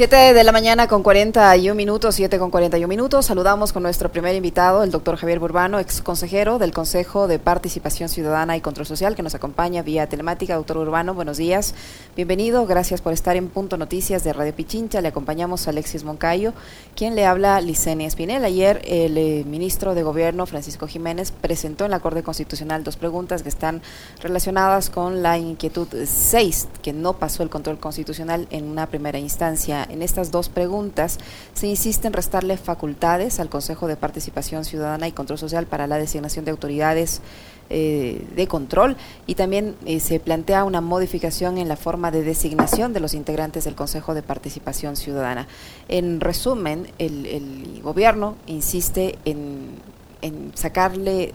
7 de la mañana con 41 minutos, 7 con 41 minutos. Saludamos con nuestro primer invitado, el doctor Javier Burbano, ex consejero del Consejo de Participación Ciudadana y Control Social, que nos acompaña vía telemática. Doctor Urbano, buenos días. Bienvenido, gracias por estar en Punto Noticias de Radio Pichincha. Le acompañamos a Alexis Moncayo, quien le habla Licenia Espinel. Ayer el eh, ministro de Gobierno, Francisco Jiménez, presentó en la Corte Constitucional dos preguntas que están relacionadas con la inquietud 6, que no pasó el control constitucional en una primera instancia en estas dos preguntas se insiste en restarle facultades al Consejo de Participación Ciudadana y Control Social para la designación de autoridades eh, de control y también eh, se plantea una modificación en la forma de designación de los integrantes del Consejo de Participación Ciudadana. En resumen, el, gobierno insiste en, en sacarle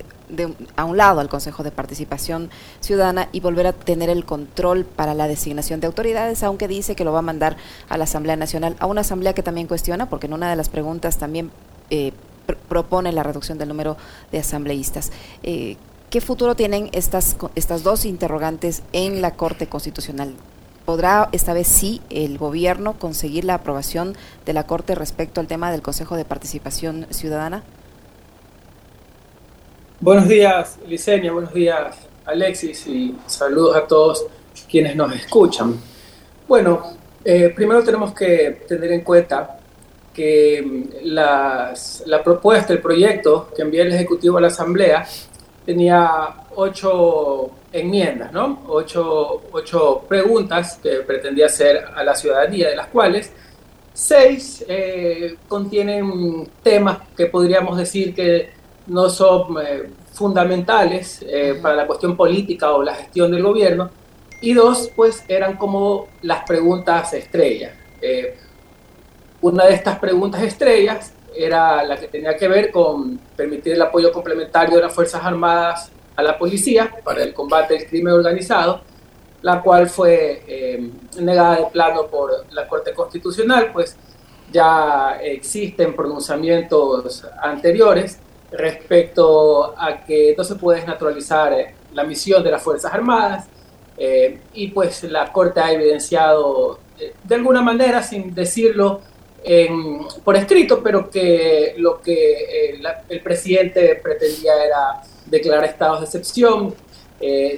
a un lado al Consejo de Participación Ciudadana y volver a tener el control para la designación de autoridades, aunque dice que lo va a mandar a la Asamblea Nacional, a una asamblea que también cuestiona, porque en una de las preguntas también eh, propone la reducción del número de asambleístas. Eh, ¿Qué futuro tienen estas, estas dos interrogantes en la Corte Constitucional? ¿Podrá esta vez sí el gobierno conseguir la aprobación de la Corte respecto al tema del Consejo de Participación Ciudadana? Buenos días, Licenia, buenos días, Alexis, y saludos a todos quienes nos escuchan. Bueno, eh, primero tenemos que tener en cuenta que mm, la propuesta, el proyecto que envía el Ejecutivo a la Asamblea tenía ocho enmiendas, ¿no? Ocho, ocho preguntas que pretendía hacer a la ciudadanía, de las cuales seis eh, contienen temas que podríamos decir que no son eh, fundamentales eh, para la cuestión política o la gestión del gobierno, y dos, pues eran como las preguntas estrellas. Eh, una de estas preguntas estrellas era la que tenía que ver con permitir el apoyo complementario de las Fuerzas Armadas a la policía para el combate del crimen organizado, la cual fue negada de plano por la Corte Constitucional, pues ya existen pronunciamientos anteriores respecto a que no se puede desnaturalizar eh, la misión de las Fuerzas Armadas eh, y pues la Corte ha evidenciado eh, de alguna manera, sin decirlo por escrito, pero que lo que el presidente pretendía era declarar estados de excepción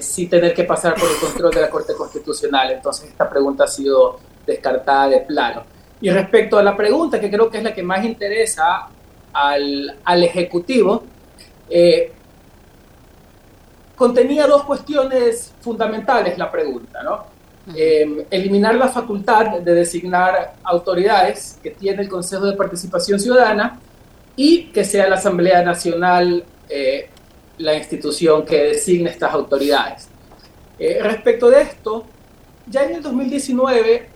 sin tener que pasar por el control de la Corte Constitucional. Entonces esta pregunta ha sido descartada de plano. Y respecto a la pregunta, que creo que es la que más interesa al, Ejecutivo, eh, contenía dos cuestiones fundamentales la pregunta, ¿no? Eh, eliminar la facultad de designar autoridades que tiene el Consejo de Participación Ciudadana y que sea la Asamblea Nacional eh, la institución que designe estas autoridades. respecto de esto, ya en el 2019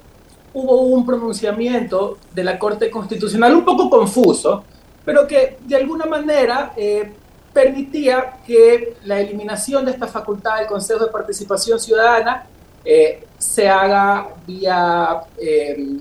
hubo un pronunciamiento de la Corte Constitucional un poco confuso, pero que de alguna manera eh, permitía que la eliminación de esta facultad del Consejo de Participación Ciudadana eh, se haga vía eh,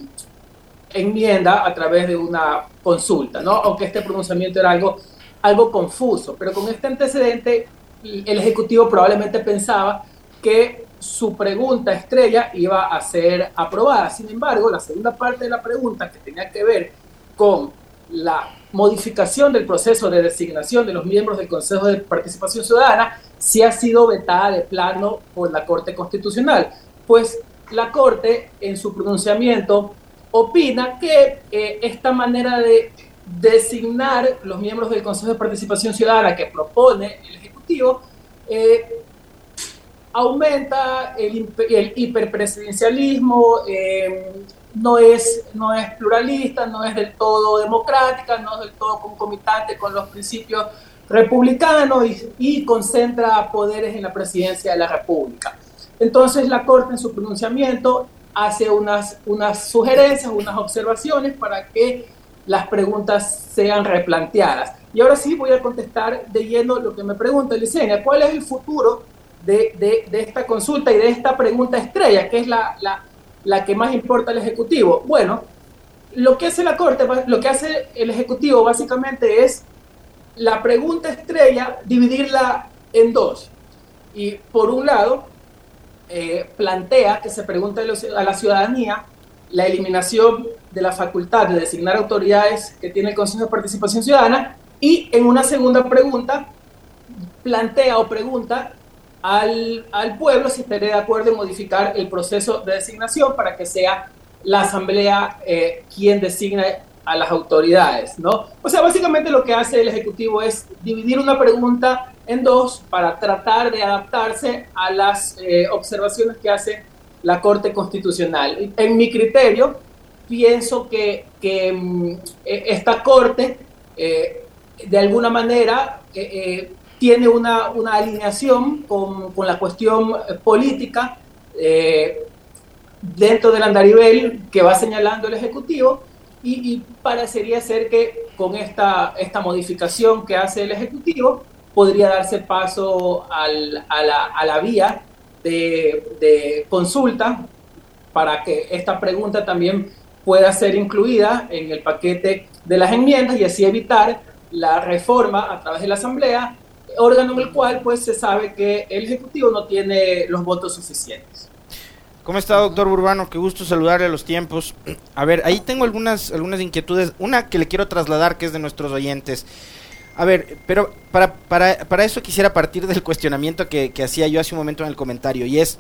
enmienda a través de una consulta, ¿no? aunque este pronunciamiento era algo, algo confuso, pero con este antecedente el Ejecutivo probablemente pensaba que su pregunta estrella iba a ser aprobada. Sin embargo, la segunda parte de la pregunta que tenía que ver con la modificación del proceso de designación de los miembros del Consejo de Participación Ciudadana sí ha sido vetada de plano por la Corte Constitucional, pues la Corte en su pronunciamiento opina que eh, esta manera de designar los miembros del Consejo de Participación Ciudadana que propone el Ejecutivo eh, aumenta el, el hiperpresidencialismo, eh, no es, no es pluralista, no es del todo democrática, no es del todo concomitante con los principios republicanos y, concentra poderes en la presidencia de la República. Entonces la Corte en su pronunciamiento hace unas, unas sugerencias, unas observaciones para que las preguntas sean replanteadas. Y ahora sí voy a contestar de lleno lo que me pregunta Licenia, ¿cuál es el futuro de, esta consulta y de esta pregunta estrella, que es la, la la que más importa al Ejecutivo. Bueno, lo que hace la Corte, lo que hace el Ejecutivo básicamente es la pregunta estrella, dividirla en dos. Y por un lado, eh, plantea que se pregunte a la ciudadanía la eliminación de la facultad de designar autoridades que tiene el Consejo de Participación Ciudadana y en una segunda pregunta plantea o pregunta al, al, pueblo si estaría de acuerdo en modificar el proceso de designación para que sea la Asamblea eh, quien designe a las autoridades, ¿no? O sea, básicamente lo que hace el Ejecutivo es dividir una pregunta en dos para tratar de adaptarse a las eh, observaciones que hace la Corte Constitucional. En mi criterio, pienso que, que mm, e, esta Corte, eh, de alguna manera, tiene una, una alineación con, con, la cuestión política eh, dentro del andarivel que va señalando el Ejecutivo y, parecería ser que con esta, esta modificación que hace el Ejecutivo podría darse paso al, a, la, a, la, vía de, de consulta para que esta pregunta también pueda ser incluida en el paquete de las enmiendas y así evitar la reforma a través de la Asamblea órgano en el cual pues se sabe que el Ejecutivo no tiene los votos suficientes. ¿Cómo está, doctor Urbano? Qué gusto saludarle a los tiempos. A ver, ahí tengo algunas, algunas inquietudes. Una que le quiero trasladar, que es de nuestros oyentes. A ver, pero para, para, para eso quisiera partir del cuestionamiento que, que, hacía yo hace un momento en el comentario, y es,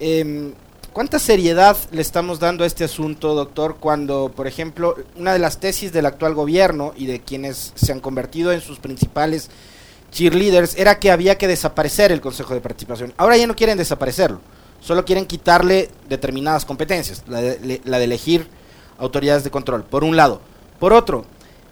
eh, ¿cuánta seriedad le estamos dando a este asunto, doctor, cuando, por ejemplo, una de las tesis del actual gobierno y de quienes se han convertido en sus principales cheerleaders era que había que desaparecer el Consejo de Participación. Ahora ya no quieren desaparecerlo, solo quieren quitarle determinadas competencias, la de, la de elegir autoridades de control, por un lado. Por otro,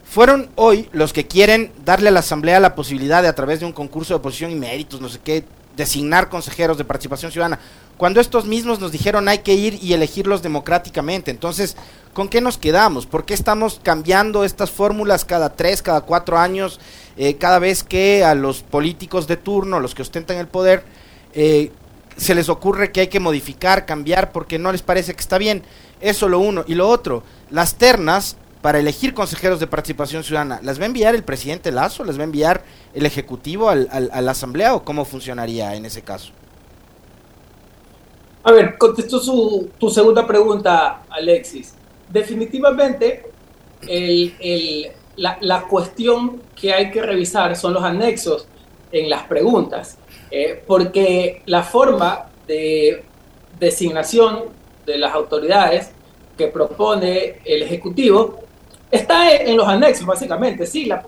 fueron hoy los que quieren darle a la Asamblea la posibilidad de a través de un concurso de oposición y méritos, no sé qué, designar consejeros de participación ciudadana, cuando estos mismos nos dijeron hay que ir y elegirlos democráticamente. Entonces, ¿con qué nos quedamos? ¿Por qué estamos cambiando estas fórmulas cada tres, cada cuatro años, eh, cada vez que a los políticos de turno, los que ostentan el poder, eh, se les ocurre que hay que modificar, cambiar, porque no les parece que está bien? Eso lo uno. Y lo otro, las ternas para elegir consejeros de participación ciudadana, ¿las va a enviar el presidente Lazo? ¿Las va a enviar el Ejecutivo al, al, a la Asamblea o cómo funcionaría en ese caso? A ver, contesto su, tu segunda pregunta, Alexis. Definitivamente, el, el, la, la, cuestión que hay que revisar son los anexos en las preguntas, eh, porque la forma de designación de las autoridades que propone el Ejecutivo Está en los anexos, básicamente, sí. La,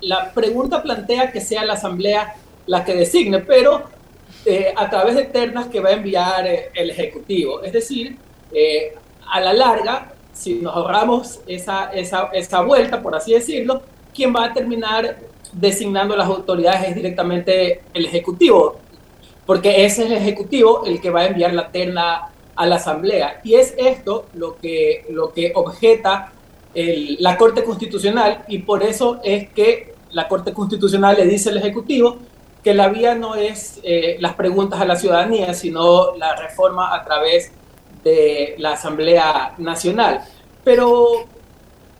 la, pregunta plantea que sea la Asamblea la que designe, pero eh, a través de ternas que va a enviar eh, el Ejecutivo. Es decir, eh, a la larga, si nos ahorramos esa, esa, esa vuelta, por así decirlo, quien va a terminar designando las autoridades es directamente el Ejecutivo, porque ese es el Ejecutivo el que va a enviar la terna a la Asamblea. Y es esto lo que, lo que objeta la Corte Constitucional y por eso es que la Corte Constitucional le dice al Ejecutivo que la vía no es eh, las preguntas a la ciudadanía, sino la reforma a través de la Asamblea Nacional. Pero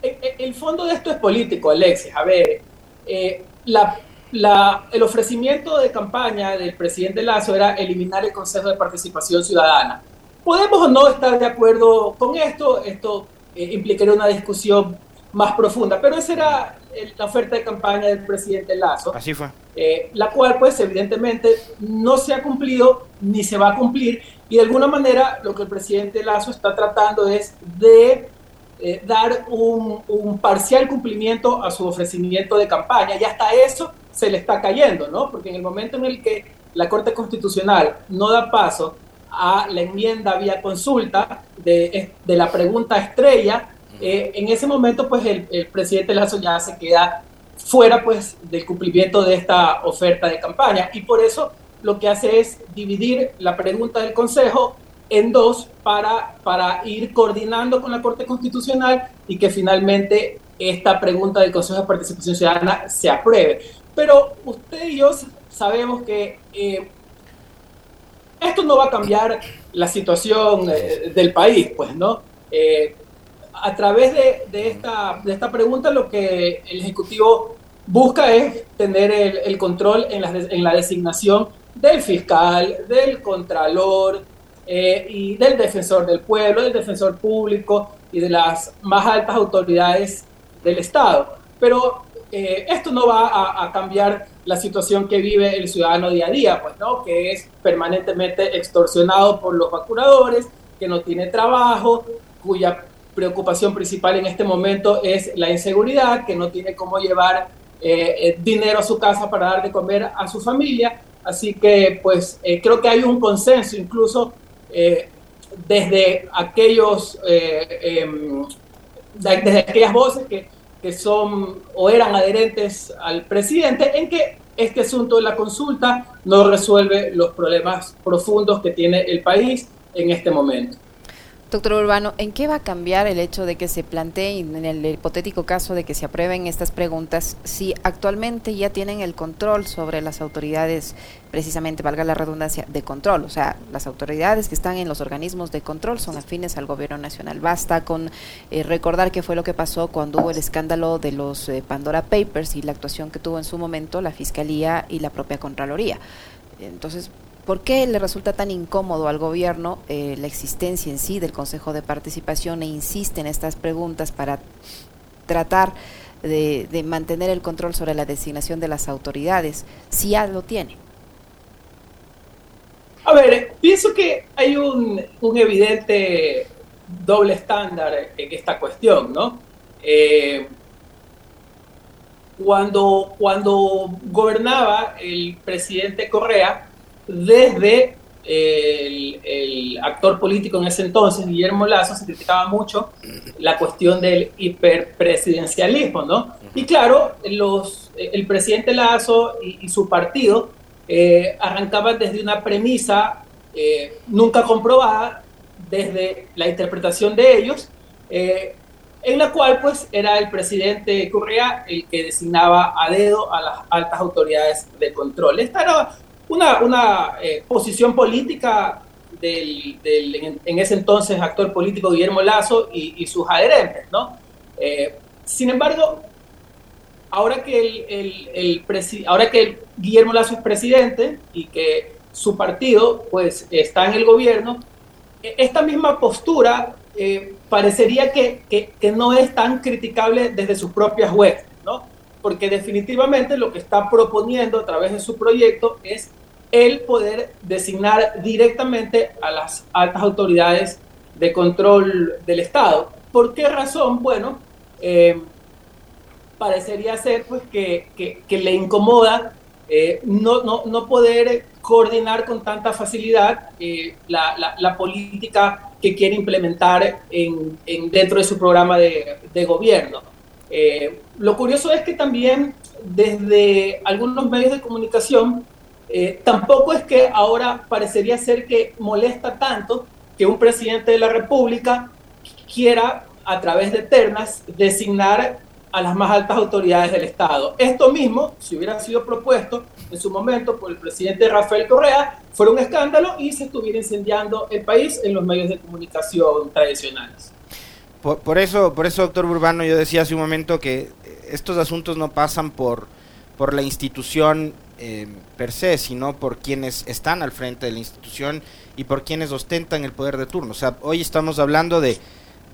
eh, eh, el fondo de esto es político, Alexis. A ver, eh, el ofrecimiento de campaña del presidente Lazo era eliminar el Consejo de Participación Ciudadana. Podemos o no estar de acuerdo con esto, esto eh, implicaría una discusión más profunda. Pero esa era la oferta de campaña del presidente Lazo. Así fue. Eh, la cual, pues, evidentemente no se ha cumplido ni se va a cumplir. Y de alguna manera lo que el presidente Lazo está tratando es de eh, dar un, un, parcial cumplimiento a su ofrecimiento de campaña. Y hasta eso se le está cayendo, ¿no? Porque en el momento en el que la Corte Constitucional no da paso a la enmienda vía consulta de, de la pregunta estrella, eh, en ese momento pues el, el, presidente Lazo ya se queda fuera pues del cumplimiento de esta oferta de campaña y por eso lo que hace es dividir la pregunta del Consejo en dos para, para ir coordinando con la Corte Constitucional y que finalmente esta pregunta del Consejo de Participación Ciudadana se apruebe. Pero usted y yo sabemos que eh, esto no va a cambiar la situación eh, del país, pues, ¿no? Eh, a través de, esta, de esta pregunta lo que el Ejecutivo busca es tener el, control en la, en designación del fiscal, del contralor eh, y del defensor del pueblo, del defensor público, y de las más altas autoridades del Estado. Pero eh, esto no va a, cambiar la situación que vive el ciudadano día a día, pues, ¿no? Que es permanentemente extorsionado por los vaculadores, que no tiene trabajo, cuya preocupación principal en este momento es la inseguridad, que no tiene cómo llevar eh, eh, dinero a su casa para dar de comer a su familia. Así que, pues, creo que hay un consenso, incluso desde aquellos, em, desde aquellas voces que que son o eran adherentes al presidente en que este asunto de la consulta no resuelve los problemas profundos que tiene el país en este momento. Doctor Urbano, ¿en qué va a cambiar el hecho de que se plantee, en el hipotético caso de que se aprueben estas preguntas, si actualmente ya tienen el control sobre las autoridades, precisamente, valga la redundancia, de control? O sea, las autoridades que están en los organismos de control son afines al gobierno nacional. Basta con eh, recordar qué fue lo que pasó cuando hubo el escándalo de los eh, Pandora Papers y la actuación que tuvo en su momento la Fiscalía y la propia Contraloría. Entonces, ¿Por qué le resulta tan incómodo al gobierno eh, la existencia en sí del Consejo de Participación e insiste en estas preguntas para tratar de, mantener el control sobre la designación de las autoridades, si ya lo tiene? A ver, pienso que hay un, evidente doble estándar en esta cuestión, ¿no? Eh, cuando, cuando gobernaba el presidente Correa, desde el, actor político en ese entonces, Guillermo Lazo, se criticaba mucho la cuestión del hiperpresidencialismo, ¿no? Y claro, los, el presidente Lazo y, su partido eh, arrancaban desde una premisa eh, nunca comprobada, desde la interpretación de ellos, eh, en la cual pues era el presidente Correa el que designaba a dedo a las altas autoridades de control. Esta era una, una eh, posición política del, en, ese entonces actor político Guillermo Lazo y, sus adherentes, ¿no? Eh, sin embargo, ahora que, el, el, ahora que Guillermo Lazo es presidente y que su partido pues está en el gobierno, e, esta misma postura eh, parecería que, que, que, no es tan criticable desde sus propias webs, ¿no? Porque definitivamente lo que está proponiendo a través de su proyecto es el poder designar directamente a las altas autoridades de control del Estado. ¿Por qué razón? Bueno, eh, parecería ser pues, que, le incomoda eh, no, no, poder coordinar con tanta facilidad eh, la, política que quiere implementar en, dentro de su programa de gobierno. lo curioso es que también desde algunos medios de comunicación eh, tampoco es que ahora parecería ser que molesta tanto que un presidente de la República quiera, a través de ternas, designar a las más altas autoridades del Estado. Esto mismo, si hubiera sido propuesto en su momento por el presidente Rafael Correa, fuera un escándalo y se estuviera incendiando el país en los medios de comunicación tradicionales. Por, eso, por eso, doctor Urbano, yo decía hace un momento que estos asuntos no pasan por, por la institución eh, per se, sino por quienes están al frente de la institución y por quienes ostentan el poder de turno. O sea, hoy estamos hablando de,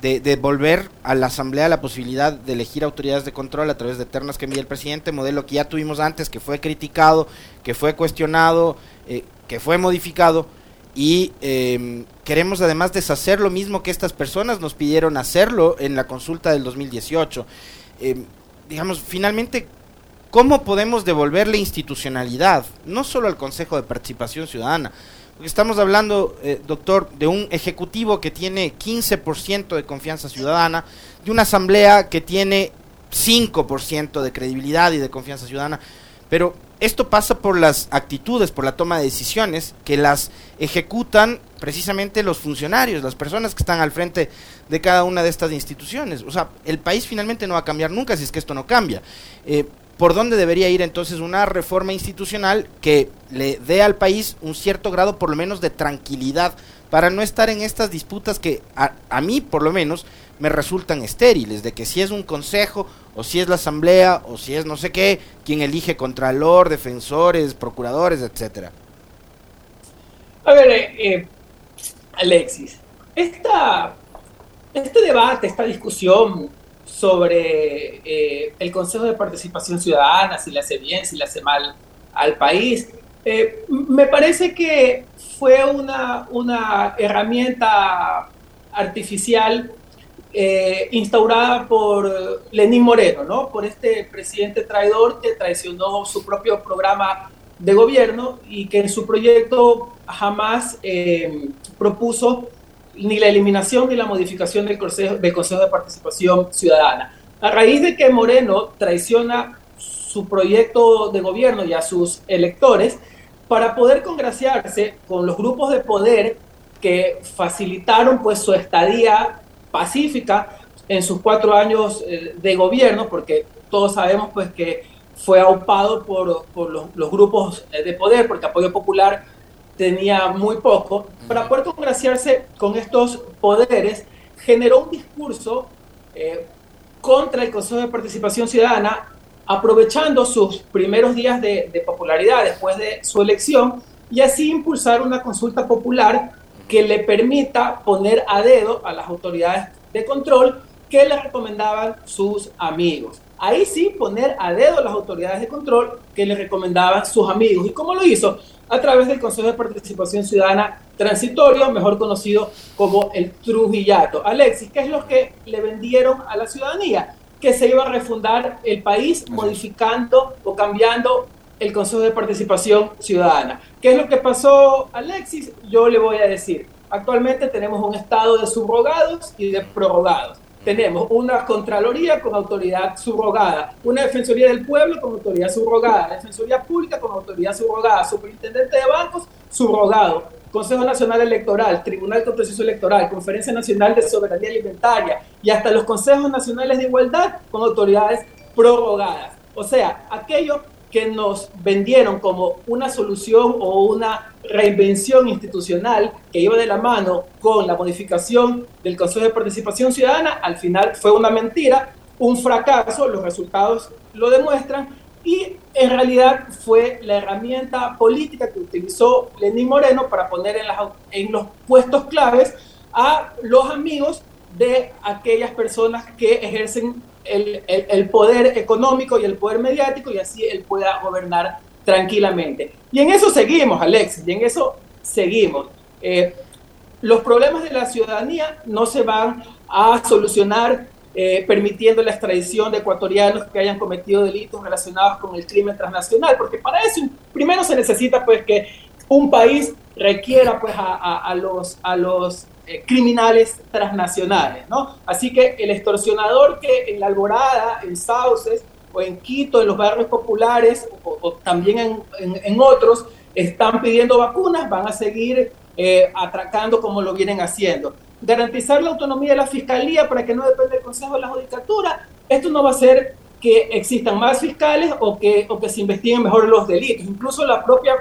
de, volver a la Asamblea la posibilidad de elegir autoridades de control a través de ternas que envía el presidente, modelo que ya tuvimos antes, que fue criticado, que fue cuestionado, eh, que fue modificado. Y em, queremos además deshacer lo mismo que estas personas nos pidieron hacerlo en la consulta del 2018. Em, digamos, finalmente ¿Cómo podemos devolverle institucionalidad, no solo al Consejo de Participación Ciudadana? Porque estamos hablando, eh, doctor, de un ejecutivo que tiene 15% de confianza ciudadana, de una asamblea que tiene 5% de credibilidad y de confianza ciudadana, pero esto pasa por las actitudes, por la toma de decisiones que las ejecutan precisamente los funcionarios, las personas que están al frente de cada una de estas instituciones. O sea, el país finalmente no va a cambiar nunca si es que esto no cambia. Eh, por dónde debería ir entonces una reforma institucional que le dé al país un cierto grado por lo menos de tranquilidad para no estar en estas disputas que a, mí por lo menos me resultan estériles, de que si es un consejo o si es la asamblea o si es no sé qué, quien elige contralor, defensores, procuradores, etcétera. A ver, eh, eh, Alexis, esta este debate, esta discusión sobre eh, el Consejo de Participación Ciudadana, si le hace bien, si le hace mal al país, eh, me parece que fue una, una herramienta artificial eh, instaurada por Lenín Moreno, ¿no? por este presidente traidor que traicionó su propio programa de gobierno y que en su proyecto jamás propuso ni la eliminación ni la modificación del Consejo, de Participación Ciudadana. A raíz de que Moreno traiciona su proyecto de gobierno y a sus electores, para poder congraciarse con los grupos de poder que facilitaron pues su estadía pacífica en sus cuatro años eh, de gobierno, porque todos sabemos pues que fue aupado por, por los, los, grupos de poder, porque Apoyo Popular tenía muy poco, para poder congraciarse con estos poderes, generó un discurso eh, contra el Consejo de Participación Ciudadana, aprovechando sus primeros días de, popularidad después de su elección, y así impulsar una consulta popular que le permita poner a dedo a las autoridades de control que le recomendaban sus amigos. Ahí sí poner a dedo a las autoridades de control que le recomendaban sus amigos. ¿Y cómo lo hizo? A través del Consejo de Participación Ciudadana Transitorio, mejor conocido como el Trujillato. Alexis, ¿qué es lo que le vendieron a la ciudadanía? Que se iba a refundar el país modificando o cambiando el Consejo de Participación Ciudadana. ¿Qué es lo que pasó, Alexis? Yo le voy a decir. Actualmente tenemos un estado de subrogados y de prorrogados tenemos una Contraloría con autoridad subrogada, una Defensoría del Pueblo con autoridad subrogada, Defensoría Pública con autoridad subrogada, Superintendente de Bancos subrogado, Consejo Nacional Electoral, Tribunal Contencioso Electoral, Conferencia Nacional de Soberanía Alimentaria y hasta los Consejos Nacionales de Igualdad con autoridades prorrogadas. O sea, aquello que nos vendieron como una solución o una reinvención institucional que iba de la mano con la modificación del Consejo de Participación Ciudadana, al final fue una mentira, un fracaso, los resultados lo demuestran, y en realidad fue la herramienta política que utilizó Lenín Moreno para poner en, en los puestos claves a los amigos de aquellas personas que ejercen el, poder económico y el poder mediático y así él pueda gobernar tranquilamente. Y en eso seguimos, Alexis, y en eso seguimos. Eh, los problemas de la ciudadanía no se van a solucionar eh, permitiendo la extradición de ecuatorianos que hayan cometido delitos relacionados con el crimen transnacional, porque para eso primero se necesita pues que un país requiera pues a, los, a los eh, criminales transnacionales, ¿no? Así que el extorsionador que en La Alborada, en Sauces o en Quito, en los barrios populares o, también en, en, otros, están pidiendo vacunas, van a seguir eh, atracando como lo vienen haciendo. Garantizar la autonomía de la fiscalía para que no dependa del Consejo de la Judicatura, esto no va a ser que existan más fiscales o que, o que se investiguen mejor los delitos. Incluso la propia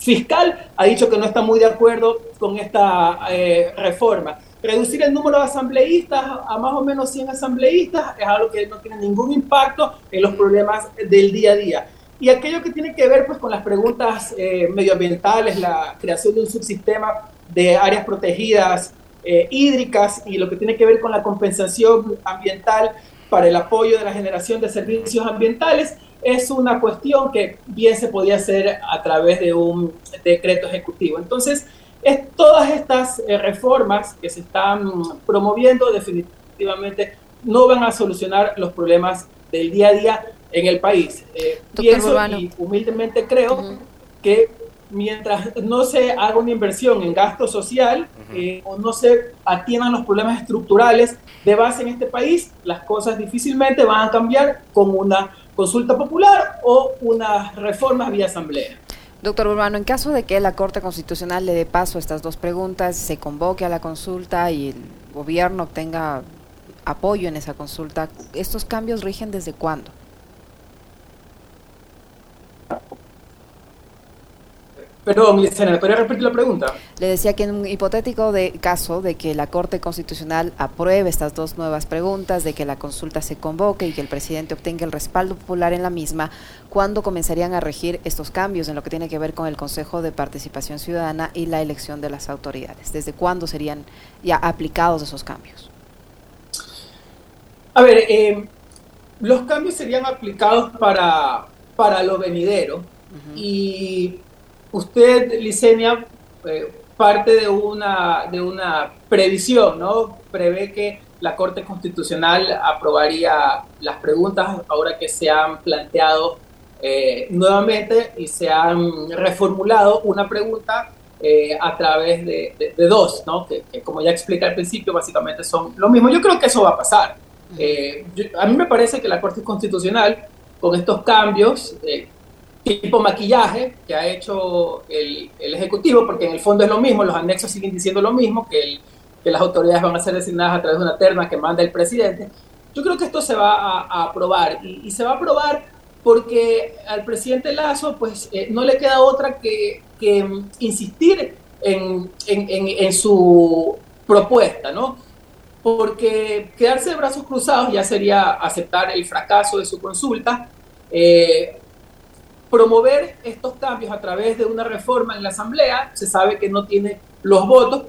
fiscal ha dicho que no está muy de acuerdo con esta eh, reforma. Reducir el número de asambleístas a más o menos 100 asambleístas es algo que no tiene ningún impacto en los problemas del día a día. Y aquello que tiene que ver pues, con las preguntas eh, medioambientales, la creación de un subsistema de áreas protegidas eh, hídricas y lo que tiene que ver con la compensación ambiental para el apoyo de la generación de servicios ambientales, es una cuestión que bien se podía hacer a través de un decreto ejecutivo. Entonces, es, todas estas eh, reformas que se están promoviendo definitivamente no van a solucionar los problemas del día a día en el país. Eh, pienso y humildemente creo que mientras no se haga una inversión en gasto social eh, o no se atiendan los problemas estructurales de base en este país, las cosas difícilmente van a cambiar con una consulta popular o una reforma vía asamblea. Doctor Urbano, en caso de que la Corte Constitucional le dé paso a estas dos preguntas, se convoque a la consulta y el gobierno obtenga apoyo en esa consulta, ¿estos cambios rigen desde cuándo? Perdón, Licena, ¿me podría repetir la pregunta? Le decía que en un hipotético de caso de que la Corte Constitucional apruebe estas dos nuevas preguntas, de que la consulta se convoque y que el presidente obtenga el respaldo popular en la misma, ¿cuándo comenzarían a regir estos cambios en lo que tiene que ver con el Consejo de Participación Ciudadana y la elección de las autoridades? ¿Desde cuándo serían ya aplicados esos cambios? A ver, eh, los cambios serían aplicados para, para lo venidero y usted, Licenia, eh, parte de una, de una previsión, ¿no? Prevé que la Corte Constitucional aprobaría las preguntas ahora que se han planteado eh, nuevamente y se han reformulado una pregunta eh, a través de, dos, ¿no? Que, como ya explica al principio, básicamente son lo mismo. Yo creo que eso va a pasar. Eh, a mí me parece que la Corte Constitucional, con estos cambios, tipo maquillaje que ha hecho el, el, Ejecutivo, porque en el fondo es lo mismo, los anexos siguen diciendo lo mismo, que el, que las autoridades van a ser designadas a través de una terna que manda el presidente. Yo creo que esto se va a, aprobar y, se va a aprobar porque al presidente Lazo pues eh, no le queda otra que, que insistir en, en, en, su propuesta, ¿no? Porque quedarse de brazos cruzados ya sería aceptar el fracaso de su consulta. Eh, promover estos cambios a través de una reforma en la Asamblea, se sabe que no tiene los votos,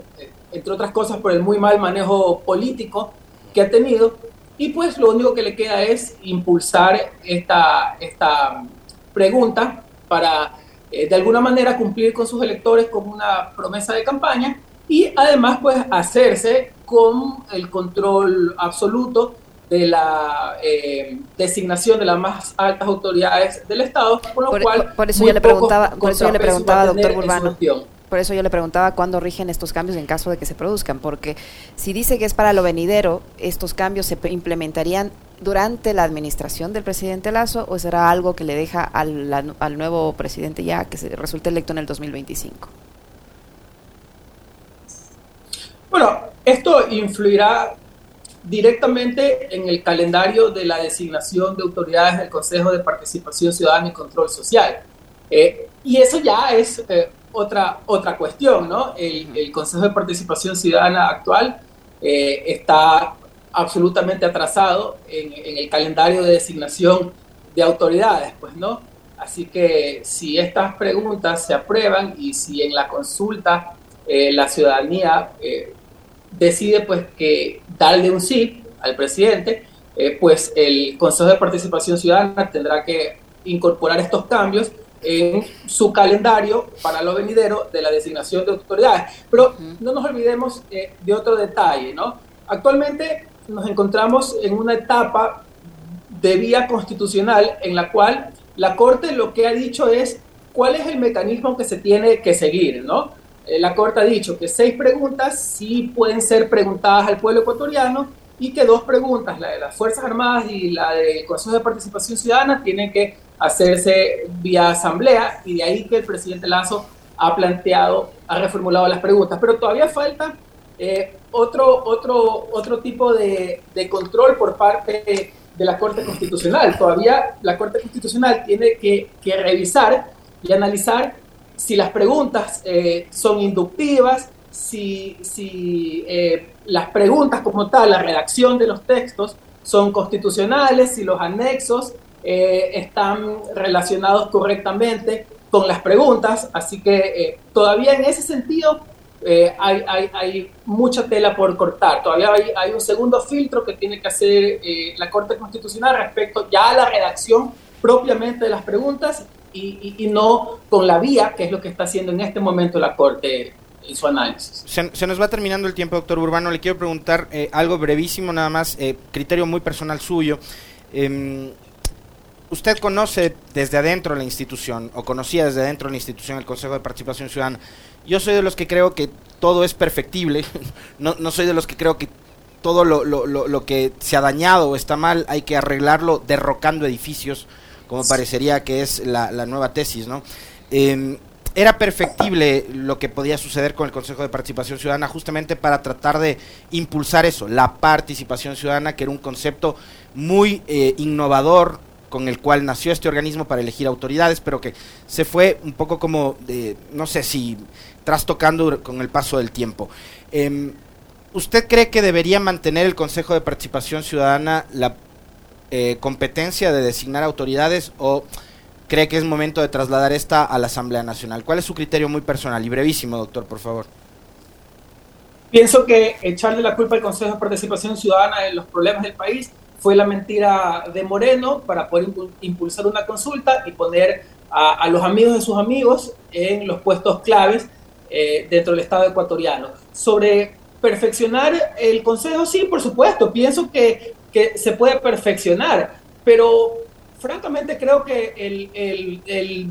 entre otras cosas por el muy mal manejo político que ha tenido, y pues lo único que le queda es impulsar esta, esta pregunta para eh, de alguna manera cumplir con sus electores como una promesa de campaña y además pues hacerse con el control absoluto de la eh, designación de las más altas autoridades del Estado, por lo cual por eso yo le preguntaba, por eso yo le preguntaba, doctor Burbano. Por eso yo le preguntaba cuándo rigen estos cambios en caso de que se produzcan, porque si dice que es para lo venidero, estos cambios se implementarían durante la administración del presidente Lazo o será algo que le deja al, al nuevo presidente ya que se resulte electo en el 2025. Bueno, esto influirá directamente en el calendario de la designación de autoridades del Consejo de Participación Ciudadana y Control Social. Eh, y eso ya es eh, otra, otra cuestión, ¿no? El, Consejo de Participación Ciudadana actual eh, está absolutamente atrasado en, el calendario de designación de autoridades, pues, ¿no? Así que si estas preguntas se aprueban y si en la consulta la ciudadanía decide, pues, que darle un sí al presidente, pues el Consejo de Participación Ciudadana tendrá que incorporar estos cambios en su calendario para lo venidero de la designación de autoridades. Pero no nos olvidemos eh, de otro detalle, ¿no? Actualmente nos encontramos en una etapa de vía constitucional en la cual la Corte lo que ha dicho es cuál es el mecanismo que se tiene que seguir, ¿no? Eh, la Corte ha dicho que seis preguntas sí pueden ser preguntadas al pueblo ecuatoriano y que dos preguntas, la de las Fuerzas Armadas y la del Consejo de Participación Ciudadana, tienen que hacerse vía asamblea y de ahí que el presidente Lazo ha planteado, ha reformulado las preguntas. Pero todavía falta eh, otro, otro, otro tipo de, de, control por parte de la Corte Constitucional. Todavía la Corte Constitucional tiene que, que revisar y analizar si las preguntas eh, son inductivas, si, si eh, las preguntas como tal, la redacción de los textos son constitucionales, si los anexos eh, están relacionados correctamente con las preguntas, así que eh, todavía en ese sentido eh, hay, hay, hay, mucha tela por cortar. Todavía hay, hay, un segundo filtro que tiene que hacer la Corte Constitucional respecto ya a la redacción propiamente de las preguntas y, y, no con la vía, que es lo que está haciendo en este momento la Corte en su análisis. Se, nos va terminando el tiempo, doctor Urbano. Le quiero preguntar algo brevísimo, nada más, criterio muy personal suyo. Em, usted conoce desde adentro la institución, o conocía desde adentro la institución el Consejo de Participación Ciudadana. Yo soy de los que creo que todo es perfectible, no, no soy de los que creo que todo lo, lo, lo, que se ha dañado o está mal hay que arreglarlo derrocando edificios, como parecería que es la, nueva tesis, ¿no? Eh, era perfectible lo que podía suceder con el Consejo de Participación Ciudadana justamente para tratar de impulsar eso, la participación ciudadana, que era un concepto muy eh, innovador, con el cual nació este organismo para elegir autoridades, pero que se fue un poco como, no sé si trastocando con el paso del tiempo. Em, ¿Usted cree que debería mantener el Consejo de Participación Ciudadana la eh, competencia de designar autoridades o cree que es momento de trasladar esta a la Asamblea Nacional? ¿Cuál es su criterio muy personal y brevísimo, doctor, por favor? Pienso que echarle la culpa al Consejo de Participación Ciudadana en los problemas del país fue la mentira de Moreno para poder impulsar una consulta y poner a, los amigos de sus amigos en los puestos claves eh, dentro del Estado ecuatoriano. Sobre perfeccionar el Consejo, sí, por supuesto, pienso que, que se puede perfeccionar, pero francamente creo que el, el, el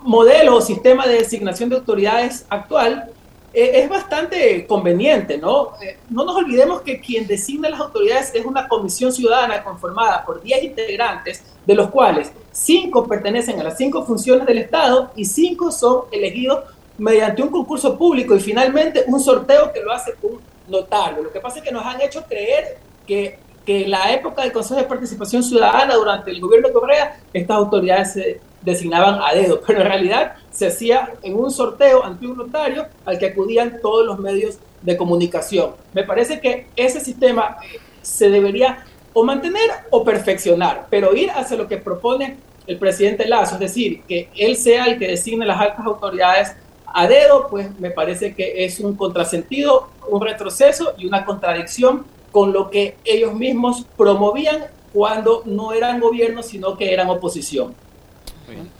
modelo o sistema de designación de autoridades actual eh, es bastante conveniente, ¿no? Eh, no nos olvidemos que quien designa las autoridades es una comisión ciudadana conformada por 10 integrantes, de los cuales 5 pertenecen a las 5 funciones del Estado y 5 son elegidos mediante un concurso público y finalmente un sorteo que lo hace un notario. Lo que pasa es que nos han hecho creer que, que en la época del Consejo de Participación Ciudadana, durante el gobierno de Correa, estas autoridades se designaban a dedo, pero en realidad se hacía en un sorteo ante un notario al que acudían todos los medios de comunicación. Me parece que ese sistema eh, se debería o mantener o perfeccionar, pero ir hacia lo que propone el presidente Lazo, es decir, que él sea el que designe las altas autoridades a dedo, pues me parece que es un contrasentido, un retroceso y una contradicción con lo que ellos mismos promovían cuando no eran gobierno, sino que eran oposición.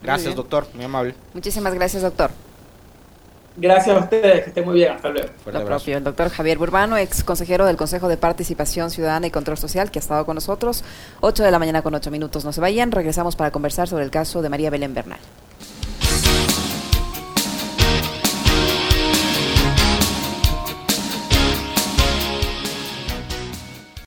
Gracias, doctor. Muy amable. Muchísimas gracias, doctor. Gracias a ustedes, que estén muy bien, hasta luego. Lo propio, el doctor Javier Burbano, ex consejero del Consejo de Participación Ciudadana y Control Social, que ha estado con nosotros. 8 de la mañana con 8 minutos, no se vayan, regresamos para conversar sobre el caso de María Belén Bernal.